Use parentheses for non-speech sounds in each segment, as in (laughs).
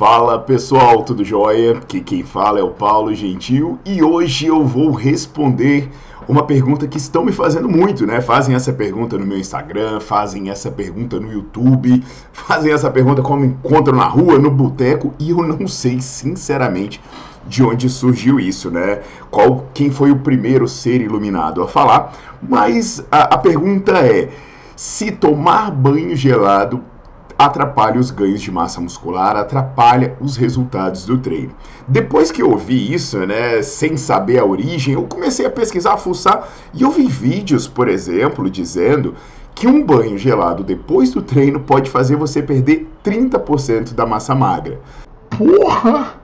Fala pessoal, tudo jóia? Aqui quem fala é o Paulo Gentil e hoje eu vou responder uma pergunta que estão me fazendo muito, né? Fazem essa pergunta no meu Instagram, fazem essa pergunta no YouTube, fazem essa pergunta como encontram na rua, no boteco e eu não sei sinceramente de onde surgiu isso, né? Qual, quem foi o primeiro ser iluminado a falar? Mas a, a pergunta é: se tomar banho gelado atrapalha os ganhos de massa muscular, atrapalha os resultados do treino. Depois que eu ouvi isso, né, sem saber a origem, eu comecei a pesquisar, a fuçar e eu vi vídeos, por exemplo, dizendo que um banho gelado depois do treino pode fazer você perder 30% da massa magra. Porra!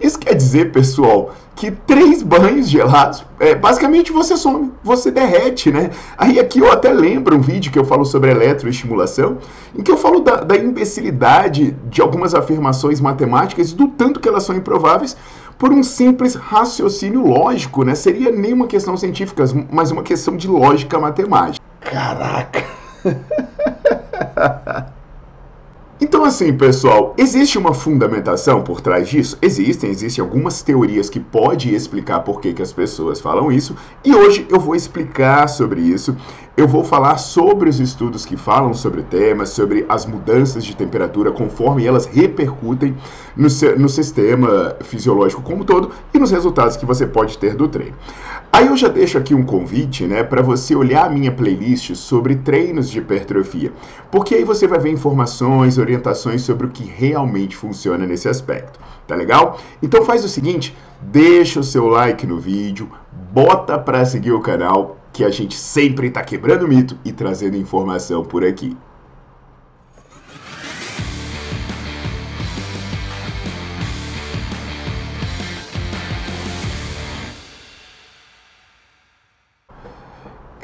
Isso quer dizer, pessoal, que três banhos gelados, é, basicamente você some, você derrete, né? Aí aqui eu até lembro um vídeo que eu falo sobre eletroestimulação, em que eu falo da, da imbecilidade de algumas afirmações matemáticas, do tanto que elas são improváveis, por um simples raciocínio lógico, né? Seria nem uma questão científica, mas uma questão de lógica matemática. Caraca! (laughs) Então, assim, pessoal, existe uma fundamentação por trás disso? Existem, existem algumas teorias que podem explicar por que, que as pessoas falam isso, e hoje eu vou explicar sobre isso. Eu vou falar sobre os estudos que falam sobre o tema, sobre as mudanças de temperatura conforme elas repercutem no, no sistema fisiológico como todo e nos resultados que você pode ter do treino. Aí eu já deixo aqui um convite, né, para você olhar a minha playlist sobre treinos de hipertrofia, porque aí você vai ver informações, orientações sobre o que realmente funciona nesse aspecto, tá legal? Então faz o seguinte, deixa o seu like no vídeo, bota para seguir o canal, que a gente sempre está quebrando mito e trazendo informação por aqui.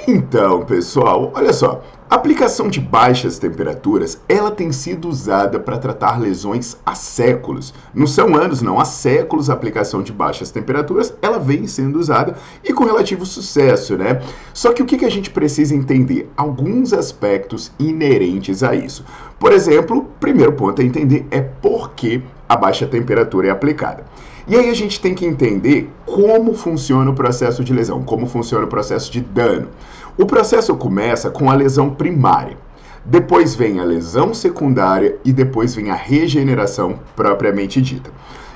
Então, pessoal, olha só. A aplicação de baixas temperaturas, ela tem sido usada para tratar lesões há séculos. Não são anos, não, há séculos a aplicação de baixas temperaturas, ela vem sendo usada e com relativo sucesso, né? Só que o que a gente precisa entender? Alguns aspectos inerentes a isso. Por exemplo, primeiro ponto a entender é por que a baixa temperatura é aplicada. E aí a gente tem que entender como funciona o processo de lesão, como funciona o processo de dano. O processo começa com a lesão primária. Depois vem a lesão secundária e depois vem a regeneração propriamente dita.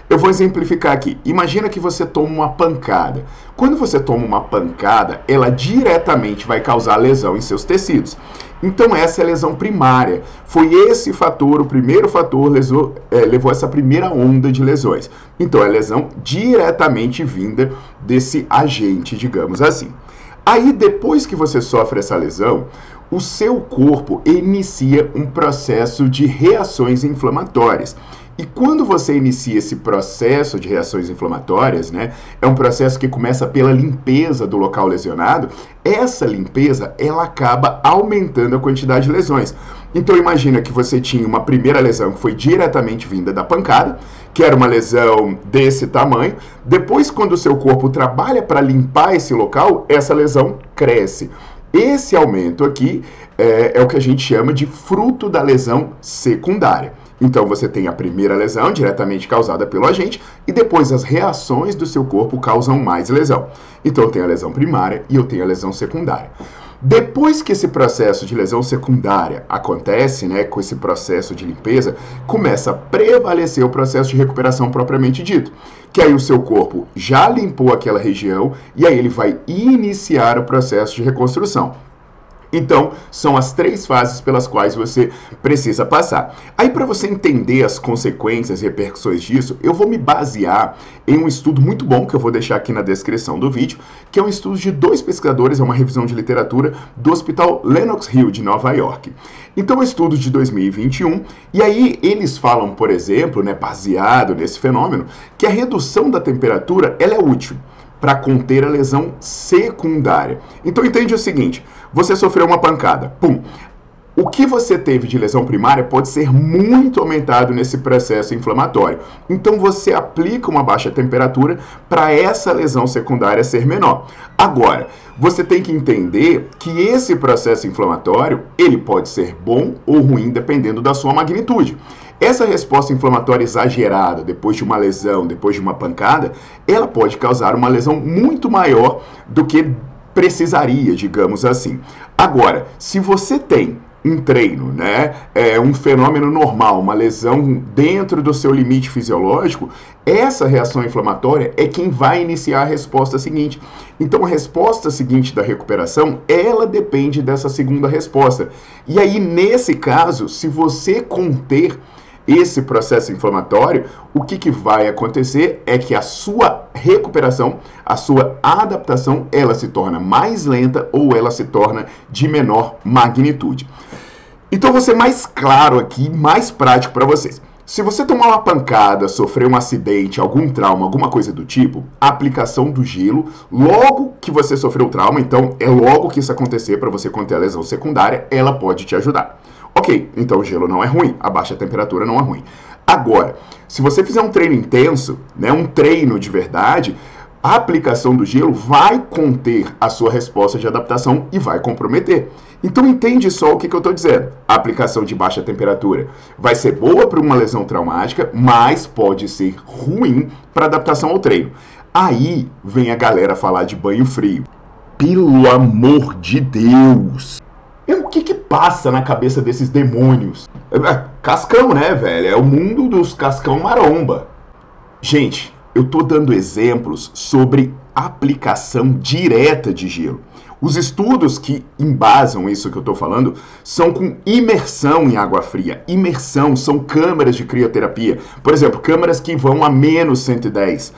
Eu vou exemplificar aqui. Imagina que você toma uma pancada. Quando você toma uma pancada, ela diretamente vai causar lesão em seus tecidos. Então essa é a lesão primária. Foi esse fator, o primeiro fator, lesou, é, levou essa primeira onda de lesões. Então é lesão diretamente vinda desse agente, digamos assim. Aí depois que você sofre essa lesão, o seu corpo inicia um processo de reações inflamatórias. E quando você inicia esse processo de reações inflamatórias, né, é um processo que começa pela limpeza do local lesionado, essa limpeza ela acaba aumentando a quantidade de lesões. Então imagina que você tinha uma primeira lesão que foi diretamente vinda da pancada, que era uma lesão desse tamanho. Depois, quando o seu corpo trabalha para limpar esse local, essa lesão cresce. Esse aumento aqui é, é o que a gente chama de fruto da lesão secundária. Então você tem a primeira lesão diretamente causada pelo agente e depois as reações do seu corpo causam mais lesão. Então eu tenho a lesão primária e eu tenho a lesão secundária. Depois que esse processo de lesão secundária acontece, né, com esse processo de limpeza, começa a prevalecer o processo de recuperação propriamente dito. Que aí o seu corpo já limpou aquela região e aí ele vai iniciar o processo de reconstrução. Então, são as três fases pelas quais você precisa passar. Aí, para você entender as consequências e repercussões disso, eu vou me basear em um estudo muito bom que eu vou deixar aqui na descrição do vídeo, que é um estudo de dois pesquisadores, é uma revisão de literatura do Hospital Lenox Hill de Nova York. Então, é um estudo de 2021, e aí eles falam, por exemplo, né, baseado nesse fenômeno, que a redução da temperatura ela é útil para conter a lesão secundária. Então entende o seguinte: você sofreu uma pancada, pum. O que você teve de lesão primária pode ser muito aumentado nesse processo inflamatório. Então você aplica uma baixa temperatura para essa lesão secundária ser menor. Agora, você tem que entender que esse processo inflamatório, ele pode ser bom ou ruim dependendo da sua magnitude. Essa resposta inflamatória exagerada depois de uma lesão, depois de uma pancada, ela pode causar uma lesão muito maior do que precisaria, digamos assim. Agora, se você tem um treino, né? É um fenômeno normal, uma lesão dentro do seu limite fisiológico, essa reação inflamatória é quem vai iniciar a resposta seguinte. Então a resposta seguinte da recuperação, ela depende dessa segunda resposta. E aí nesse caso, se você conter esse processo inflamatório, o que, que vai acontecer é que a sua recuperação, a sua adaptação, ela se torna mais lenta ou ela se torna de menor magnitude. Então, vou ser mais claro aqui, mais prático para vocês. Se você tomar uma pancada, sofrer um acidente, algum trauma, alguma coisa do tipo, a aplicação do gelo, logo que você sofreu o trauma, então é logo que isso acontecer para você conter a lesão secundária, ela pode te ajudar. Ok, então o gelo não é ruim, a baixa temperatura não é ruim. Agora, se você fizer um treino intenso, né, um treino de verdade, a aplicação do gelo vai conter a sua resposta de adaptação e vai comprometer. Então entende só o que, que eu estou dizendo. A aplicação de baixa temperatura vai ser boa para uma lesão traumática, mas pode ser ruim para adaptação ao treino. Aí vem a galera falar de banho frio. Pelo amor de Deus! O que que passa na cabeça desses demônios? É, cascão, né, velho? É o mundo dos cascão maromba. Gente, eu tô dando exemplos sobre aplicação direta de gelo. Os estudos que embasam isso que eu estou falando são com imersão em água fria. Imersão são câmeras de crioterapia. Por exemplo, câmeras que vão a menos 110.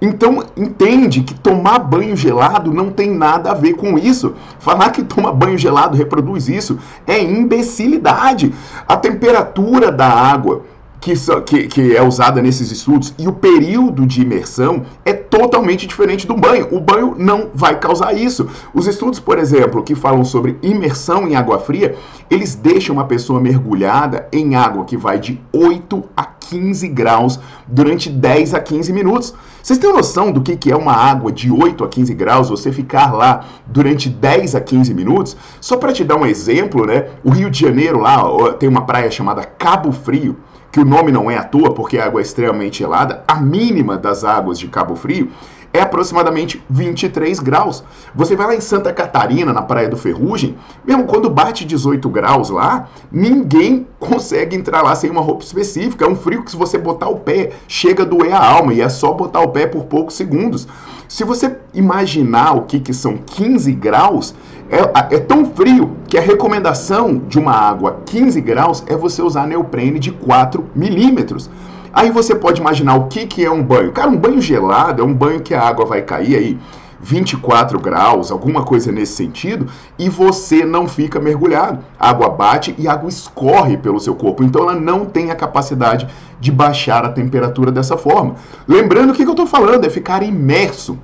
Então entende que tomar banho gelado não tem nada a ver com isso. Falar que toma banho gelado reproduz isso é imbecilidade. A temperatura da água que, que, que, é usada nesses estudos e o período de imersão é totalmente diferente do banho. O banho não vai causar isso. Os estudos, por exemplo, que falam sobre imersão em água fria, eles deixam uma pessoa mergulhada em água que vai de 8 a 15 graus durante 10 a 15 minutos. Vocês têm noção do que, é uma água de 8 a 15 graus, você ficar lá durante 10 a 15 minutos? Só para te dar um exemplo, né? O Rio de Janeiro lá tem uma praia chamada Cabo Frio que o nome não é à toa, porque a água é extremamente gelada, a mínima das águas de Cabo Frio é aproximadamente 23 graus. Você vai lá em Santa Catarina, na Praia do Ferrugem, mesmo quando bate 18 graus lá, ninguém consegue entrar lá sem uma roupa específica. É um frio que se você botar o pé, chega a doer a alma e é só botar o pé por poucos segundos. Se você imaginar o que, que são 15 graus, é, é, tão frio que a recomendação de uma água 15 graus é você usar neoprene de 4 milímetros. Aí você pode imaginar o que, que é um banho. Cara, um banho gelado é um banho que a água vai cair aí 24 graus, alguma coisa nesse sentido, e você não fica mergulhado. A água bate e a água escorre pelo seu corpo, então ela não tem a capacidade de baixar a temperatura dessa forma. Lembrando o que, que eu estou falando, é ficar imerso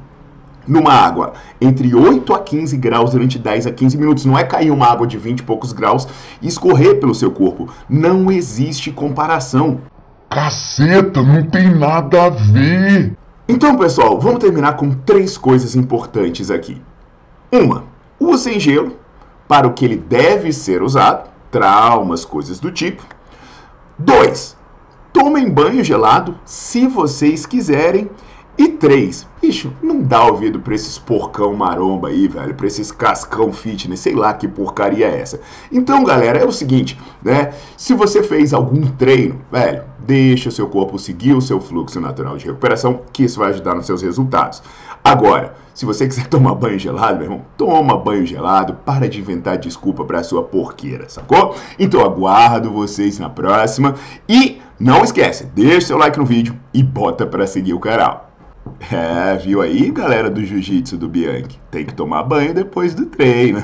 numa água entre 8 a 15 graus durante 10 a 15 minutos. Não é cair uma água de 20 e poucos graus e escorrer pelo seu corpo. Não existe comparação. Caceta, não tem nada a ver. Então, pessoal, vamos terminar com três coisas importantes aqui. Uma, usem gelo para o que ele deve ser usado, traumas, coisas do tipo. Dois, tomem banho gelado se vocês quiserem. E três, bicho, não dá ouvido pra esses porcão maromba aí, velho, pra esses cascão fitness, sei lá que porcaria é essa. Então, galera, é o seguinte, né? Se você fez algum treino, velho, deixa o seu corpo seguir o seu fluxo natural de recuperação, que isso vai ajudar nos seus resultados. Agora, se você quiser (laughs) tomar banho gelado, meu irmão, toma banho gelado, para de inventar desculpa pra sua porqueira, sacou? Então aguardo vocês na próxima e não esquece, deixa seu like no vídeo e bota pra seguir o canal. É, viu aí, galera do jiu-jitsu do Bianchi? Tem que tomar banho depois do treino.